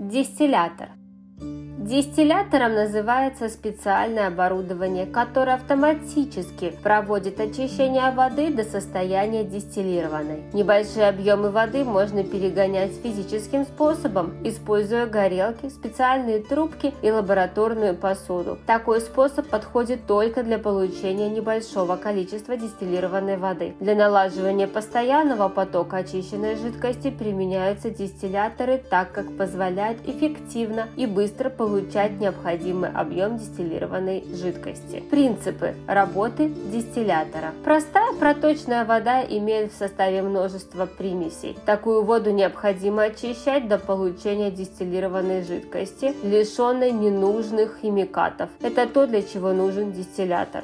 Дистиллятор. Дистиллятором называется специальное оборудование, которое автоматически проводит очищение воды до состояния дистиллированной. Небольшие объемы воды можно перегонять физическим способом, используя горелки, специальные трубки и лабораторную посуду. Такой способ подходит только для получения небольшого количества дистиллированной воды. Для налаживания постоянного потока очищенной жидкости применяются дистилляторы, так как позволяют эффективно и быстро получить получать необходимый объем дистиллированной жидкости. Принципы работы дистиллятора. Простая проточная вода имеет в составе множество примесей. Такую воду необходимо очищать до получения дистиллированной жидкости, лишенной ненужных химикатов. Это то, для чего нужен дистиллятор.